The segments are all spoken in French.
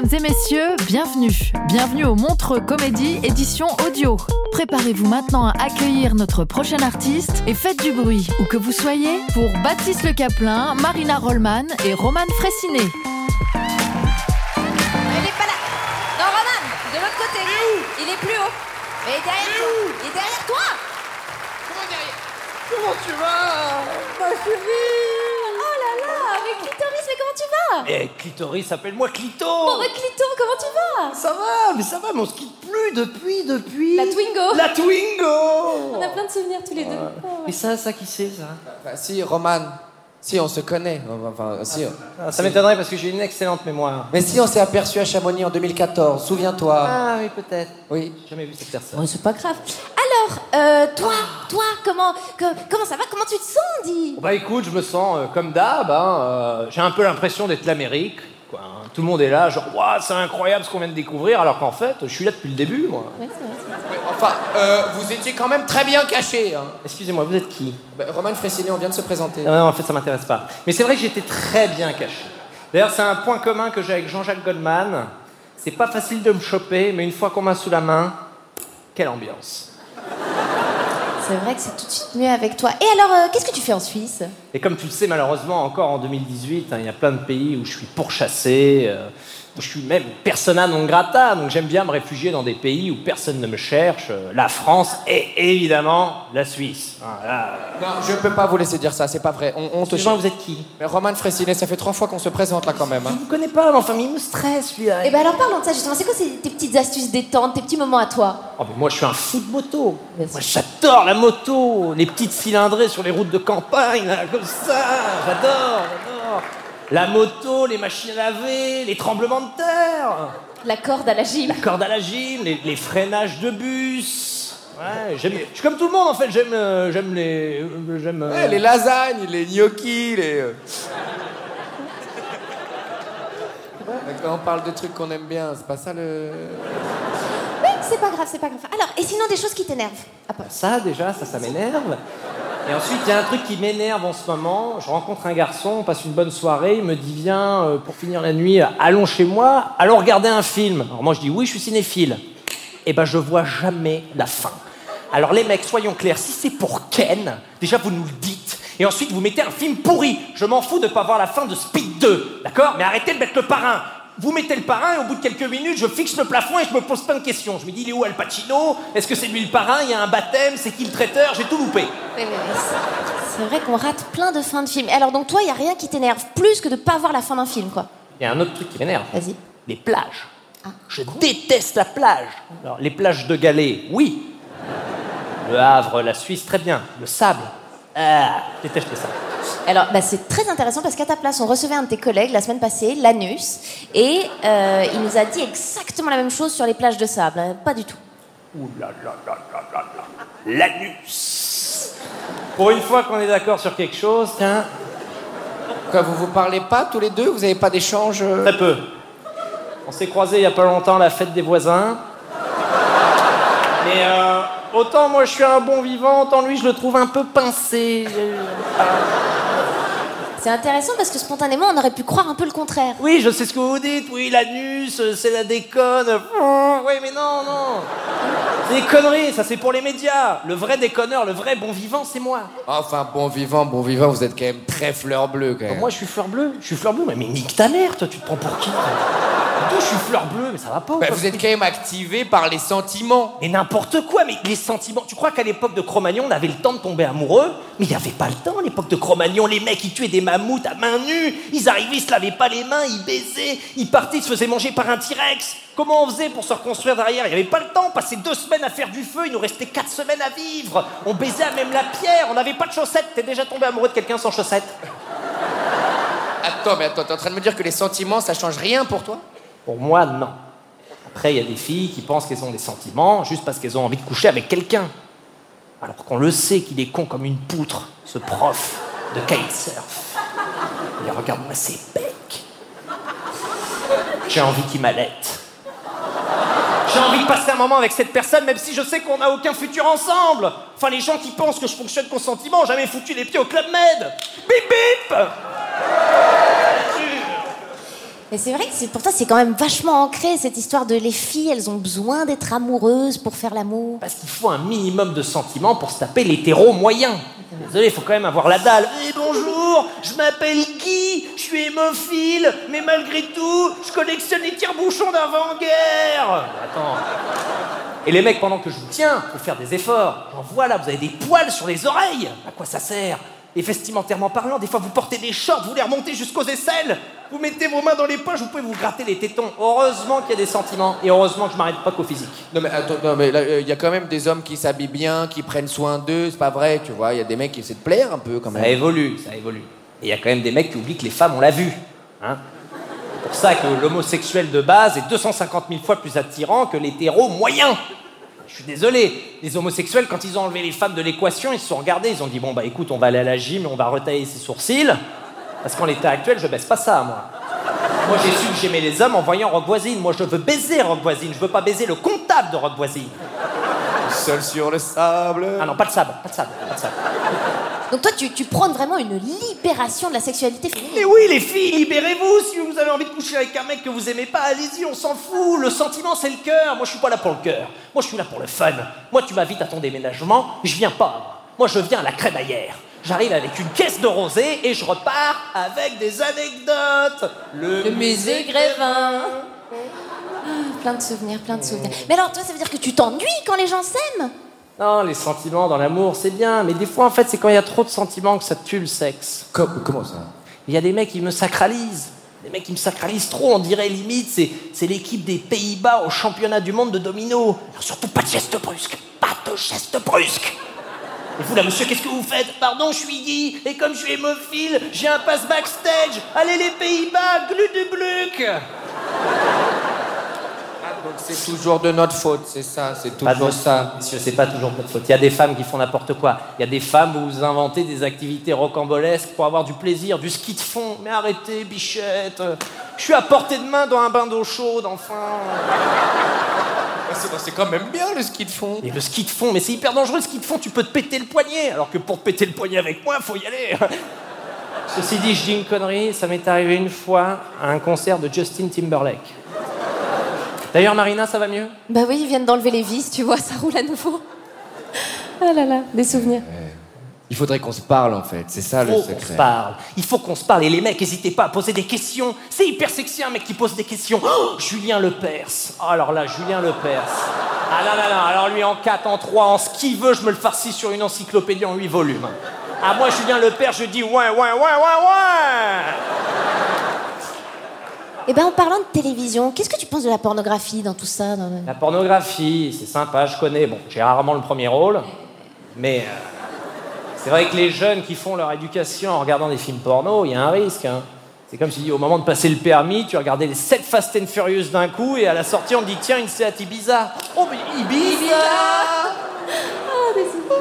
Mesdames et messieurs, bienvenue. Bienvenue au Montreux Comédie édition audio. Préparez-vous maintenant à accueillir notre prochain artiste et faites du bruit, où que vous soyez, pour Baptiste Le Caplin, Marina Rollman et Roman Fressinet. Il est pas là. Non, Roman, de l'autre côté. Il est plus haut. Mais il est derrière toi. Il est derrière toi. Comment derrière? Comment tu vas? Ma chérie Oh là là, avec Clitoris, tu vas Eh, Clitoris, appelle-moi Clito Oh, avec Clito, comment tu vas? Ça va, mais ça va, mais on se quitte plus depuis, depuis... La Twingo. La Twingo On a plein de souvenirs tous les deux. Ah, ouais. Et ça, ça qui c'est, ça? Bah, si, Roman. Si, on se connaît. Enfin, si. Ah, Ça m'étonnerait parce que j'ai une excellente mémoire. Mais si, on s'est aperçu à Chamonix en 2014, souviens-toi. Ah oui, peut-être. Oui. J'ai jamais vu cette personne. Bon, c'est pas grave. Alors, euh, toi, toi, comment, que- comment ça va? Comment tu te sens, dis? Bah écoute, je me sens euh, comme d'hab, hein, euh, j'ai un peu l'impression d'être l'Amérique. Quoi, hein. Tout le monde est là, genre, Ouah, c'est incroyable ce qu'on vient de découvrir, alors qu'en fait, je suis là depuis le début, moi. Enfin, euh, vous étiez quand même très bien caché. Hein. Excusez-moi, vous êtes qui? Bah, Roman Fressinet, on vient de se présenter. Non, non, en fait, ça m'intéresse pas. Mais c'est vrai que j'étais très bien caché. D'ailleurs, c'est un point commun que j'ai avec Jean-Jacques Goldman. C'est pas facile de me choper, mais une fois qu'on m'a sous la main, quelle ambiance. C'est vrai que c'est tout de suite mieux avec toi. Et alors, euh, qu'est-ce que tu fais en Suisse? Et comme tu le sais, malheureusement, encore en 2018, hein, il y a plein de pays où je suis pourchassé, euh, où je suis même persona non grata, donc j'aime bien me réfugier dans des pays où personne ne me cherche, euh, la France et évidemment la Suisse. Hein, là, Non, je peux pas vous laisser dire ça, c'est pas vrai. On, on te Excusez-moi, cherche. vous êtes qui? Mais Roman Fressinet, ça fait trois fois qu'on se présente là quand même. Je Hein. vous connais pas, mais enfin, mais il me stresse, lui-là. Eh ben alors, parlons de ça justement. C'est quoi ces- tes petites astuces détente, tes petits moments à toi? Oh, mais moi, je suis un fou de moto. Bien Moi, j'adore la moto, les petites cylindrées sur les routes de campagne, là, comme ça. J'adore, j'adore. La moto, les machines à laver, les tremblements de terre, La corde à la gym. la corde à la gym, les, les freinages de bus. Ouais, j'aime. Je suis comme tout le monde en fait. J'aime, euh, j'aime les, euh, j'aime. euh, Ouais, les lasagnes, les gnocchis, les. euh. Quand on parle de trucs qu'on aime bien, c'est pas ça le. Oui, c'est pas grave, c'est pas grave. Alors, et sinon des choses qui t'énervent à part Ça déjà, ça, ça m'énerve. Et ensuite, il y a un truc qui m'énerve en ce moment. Je rencontre un garçon, on passe une bonne soirée, il me dit viens euh, pour finir la nuit, allons chez moi, allons regarder un film. Alors moi je dis oui, je suis cinéphile. Et ben je vois jamais la fin. Alors les mecs, soyons clairs, si c'est pour Ken, déjà vous nous le dites. Et ensuite vous mettez un film pourri. Je m'en fous de pas voir la fin de Speed 2, d'accord? Mais arrêtez de mettre le parrain. Vous mettez le parrain et au bout de quelques minutes, je fixe le plafond et je me pose plein de questions. Je me dis, il est où Al Pacino? Est-ce que c'est lui le parrain? Il y a un baptême? C'est qui le traiteur? J'ai tout loupé. Oui. C'est vrai qu'on rate plein de fins de films. Alors donc toi, il y a rien qui t'énerve plus que de pas voir la fin d'un film, quoi? Il y a un autre truc qui m'énerve. Vas-y. Les plages. Je déteste la plage. Alors, les plages de galets, oui. Le Havre, la Suisse, très bien. Le sable, ah, je déteste le sable. Alors, bah, c'est très intéressant parce qu'à ta place, on recevait un de tes collègues la semaine passée, Lanus, et euh, il nous a dit exactement la même chose sur les plages de sable. hein. Pas du tout. Ouh là là là là là là. L'anus. Pour une fois qu'on est d'accord sur quelque chose, tiens, Quoi, vous vous parlez pas tous les deux? Vous avez pas d'échange euh? Très peu. On s'est croisés il y a pas longtemps à la fête des voisins. Mais euh, autant moi je suis un bon vivant, autant lui je le trouve un peu pincé. C'est intéressant parce que spontanément, on aurait pu croire un peu le contraire. Oui, je sais ce que vous dites. Oui, l'anus, c'est la déconne. Mmh, Oui, mais non, non. C'est des conneries, ça c'est pour les médias. Le vrai déconneur, le vrai bon vivant, c'est moi. Enfin, bon vivant, bon vivant, vous êtes quand même très fleur bleue quand même. Moi, je suis fleur bleue. Je suis fleur bleue, mais, mais nique ta mère, toi, tu te prends pour qui Toi, je suis fleur bleue, mais ça va pas Bah, vous êtes quand même activé par les sentiments. Mais n'importe quoi, mais les sentiments. Tu crois qu'à l'époque de Cro-Magnon, on avait le temps de tomber amoureux? Mais il n'y avait pas le temps à l'époque de Cro-Magnon. Les mecs, ils tuaient des mammouths à main nue. Ils arrivaient, ils se lavaient pas les mains, ils baisaient. Ils partaient, ils se faisaient manger par un T-Rex. Comment on faisait pour se reconstruire derrière? Il n'y avait pas le temps. On passait deux semaines à faire du feu, il nous restait quatre semaines à vivre. On baisait à même la pierre, on n'avait pas de chaussettes. T'es déjà tombé amoureux de quelqu'un sans chaussettes? Attends, mais attends, t'es en train de me dire que les sentiments, ça change rien pour toi? Pour moi, non. Après, il y a des filles qui pensent qu'elles ont des sentiments juste parce qu'elles ont envie de coucher avec quelqu'un. Alors qu'on le sait qu'il est con comme une poutre, ce prof de kitesurf. Et regarde-moi ses becs. J'ai envie qu'il m'allaite. J'ai envie de passer un moment avec cette personne, même si je sais qu'on n'a aucun futur ensemble. Enfin, les gens qui pensent que je fonctionne qu'au jamais foutu les pieds au Club Med. Bip bip Mais c'est vrai que pour toi, c'est quand même vachement ancré cette histoire de les filles, elles ont besoin d'être amoureuses pour faire l'amour. Parce qu'il faut un minimum de sentiments pour se taper l'hétéro moyen. Désolé, il faut quand même avoir la dalle. Eh bonjour, je m'appelle Guy, je suis hémophile, mais malgré tout, je collectionne les tire-bouchons d'avant-guerre. Attends. Et les mecs, pendant que je vous tiens, faut faire des efforts. En voilà, vous avez des poils sur les oreilles. À quoi ça sert? Et vestimentairement parlant, des fois vous portez des shorts, vous les remontez jusqu'aux aisselles. Vous mettez vos mains dans les poches, vous pouvez vous gratter les tétons. Heureusement qu'il y a des sentiments. Et heureusement que je m'arrête pas qu'au physique. Non mais attends, non, mais là, il y a quand même des hommes qui s'habillent bien, qui prennent soin d'eux, c'est pas vrai, tu vois. Il y a des mecs qui essaient de plaire un peu quand Ça même. évolue, ça évolue. Et il y a quand même des mecs qui oublient que les femmes, on l'a vu. Hein c'est pour ça que l'homosexuel de base est 250 000 fois plus attirant que l'hétéro moyen. Je suis désolé, les homosexuels, quand ils ont enlevé les femmes de l'équation, ils se sont regardés, ils ont dit bon bah écoute, on va aller à la gym et on va retailler ses sourcils, parce qu'en l'état actuel, je baisse pas ça, moi. Moi, j'ai su que j'aimais les hommes en voyant Rock Voisine. Moi, je veux baiser Rock Voisine, je veux pas baiser le comptable de Rock Voisine. Seul sur le sable. Ah non, pas de sable, pas de sable, pas de sable. Donc toi, tu, tu prônes vraiment une libération de la sexualité Mais féminine. oui, les filles, libérez-vous. Si vous avez envie de coucher avec un mec que vous aimez pas, allez-y, on s'en fout. Le sentiment, c'est le cœur. Moi, je suis pas là pour le cœur. Moi, je suis là pour le fun. Moi, tu m'invites à ton déménagement, je viens pas. Moi, je viens à la crémaillère. J'arrive avec une caisse de rosée et je repars avec des anecdotes. Le, musée Grévin. Ah, plein de souvenirs, plein de souvenirs. Mais alors, toi, ça veut dire que tu t'ennuies quand les gens s'aiment? Non, les sentiments dans l'amour, c'est bien. Mais des fois, en fait, c'est quand il y a trop de sentiments que ça tue le sexe. Com- comment ça? Il y a des mecs qui me sacralisent. Des mecs qui me sacralisent trop, on dirait limite, c'est, c'est l'équipe des Pays-Bas au championnat du monde de domino. Alors surtout pas de geste brusque, pas de geste brusque. Et vous là, monsieur, qu'est-ce que vous faites Pardon, je suis Guy, et comme je suis hémophile, j'ai un passe backstage. Allez les Pays-Bas, glu du bluc Ah, donc c'est toujours de notre faute, c'est ça, c'est Pas de toujours ça. Messieurs, c'est pas toujours de votre faute. Il y a des femmes qui font n'importe quoi. Il y a des femmes où vous inventez des activités rocambolesques pour avoir du plaisir, du ski de fond. Mais arrêtez, bichette. Je suis à portée de main dans un bain d'eau chaude, enfin. C'est c'est quand même bien le ski de fond. Et le ski de fond, mais c'est hyper dangereux le ski de fond, tu peux te péter le poignet, alors que pour te péter le poignet avec moi, faut y aller. Ceci dit, je dis une connerie, ça m'est arrivé une fois à un concert de Justin Timberlake. D'ailleurs, Marina, ça va mieux? Bah oui, ils viennent d'enlever les vis, tu vois, ça roule à nouveau. Ah là là, des souvenirs. Il faudrait qu'on se parle en fait, c'est ça Il le faut qu'on se secret. parle. Il faut qu'on se parle. Et les mecs, n'hésitez pas à poser des questions. C'est hyper sexy un mec qui pose des questions. Oh, Julien Lepers. Oh, alors là, Julien Lepers. Ah non, non, non. Alors lui, en 4, en 3, en ce qu'il veut, je me le farcis sur une encyclopédie en 8 volumes. Ah, moi, Julien Lepers, je dis ouais, ouais, ouais, ouais, ouais. Eh ben, en parlant de télévision, qu'est-ce que tu penses de la pornographie dans tout ça dans le- La pornographie, c'est sympa, je connais. Bon, j'ai rarement le premier rôle. Mais euh, c'est vrai que les jeunes qui font leur éducation en regardant des films porno, il y a un risque. hein. C'est comme si au moment de passer le permis, tu regardais les 7 Fast and Furious d'un coup et à la sortie on te dit tiens une Seat Ibiza. Oh mais Ibiza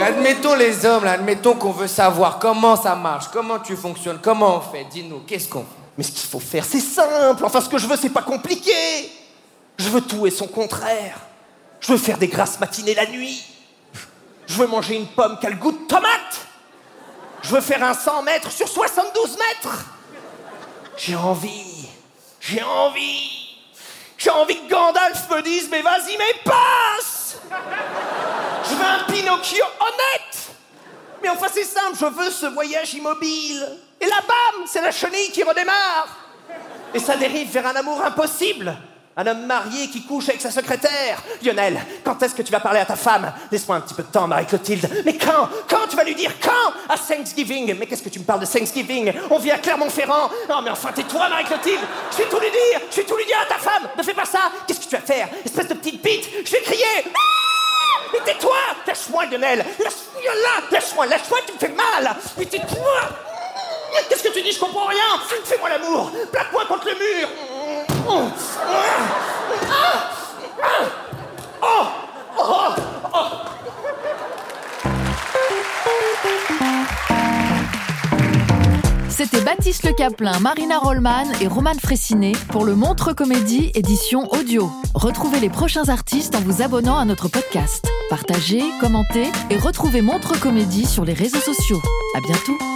Admettons les hommes, là, admettons qu'on veut savoir comment ça marche, comment tu fonctionnes, comment on fait. Dis-nous, qu'est-ce qu'on fait? Mais ce qu'il faut faire c'est simple. Enfin ce que je veux c'est pas compliqué. Je veux tout et son contraire. Je veux faire des grasses matinées la nuit. Je veux manger une pomme qui a le goût de tomate. Je veux faire un 100 mètres sur 72 mètres. J'ai envie. J'ai envie. J'ai envie que Gandalf me dise Mais vas-y, mais passe Je veux un Pinocchio honnête Mais enfin, c'est simple, je veux ce voyage immobile. Et là, bam C'est la chenille qui redémarre Et ça dérive vers un amour impossible un homme marié qui couche avec sa secrétaire. Lionel, quand est-ce que tu vas parler à ta femme? Laisse-moi un petit peu de temps, Marie-Clotilde. Mais quand? Quand tu vas lui dire? Quand? À Thanksgiving. Mais qu'est-ce que tu me parles de Thanksgiving? On vit à Clermont-Ferrand. Non, mais enfin, tais-toi, Marie-Clotilde. Je vais tout lui dire. Je vais tout lui dire à ta femme. Ne fais pas ça. Qu'est-ce que tu vas faire? Espèce de petite bite. Je vais crier. Ah mais tais-toi Lâche-moi, Lionel Lâche-moi là Lâche-moi, lâche-moi, tu me fais mal Mais tais-toi Qu'est-ce que tu dis? Je comprends rien Fais-moi l'amour Plaque-moi contre le mur C'était Baptiste Le Caplin, Marina Rollman et Roman Fressinet pour le Montre Comédie édition audio. Retrouvez les prochains artistes en vous abonnant à notre podcast. Partagez, commentez et retrouvez Montre Comédie sur les réseaux sociaux. À bientôt.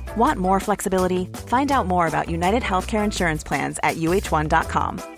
Want more flexibility? Find out more about United Healthcare Insurance Plans at uh1.com.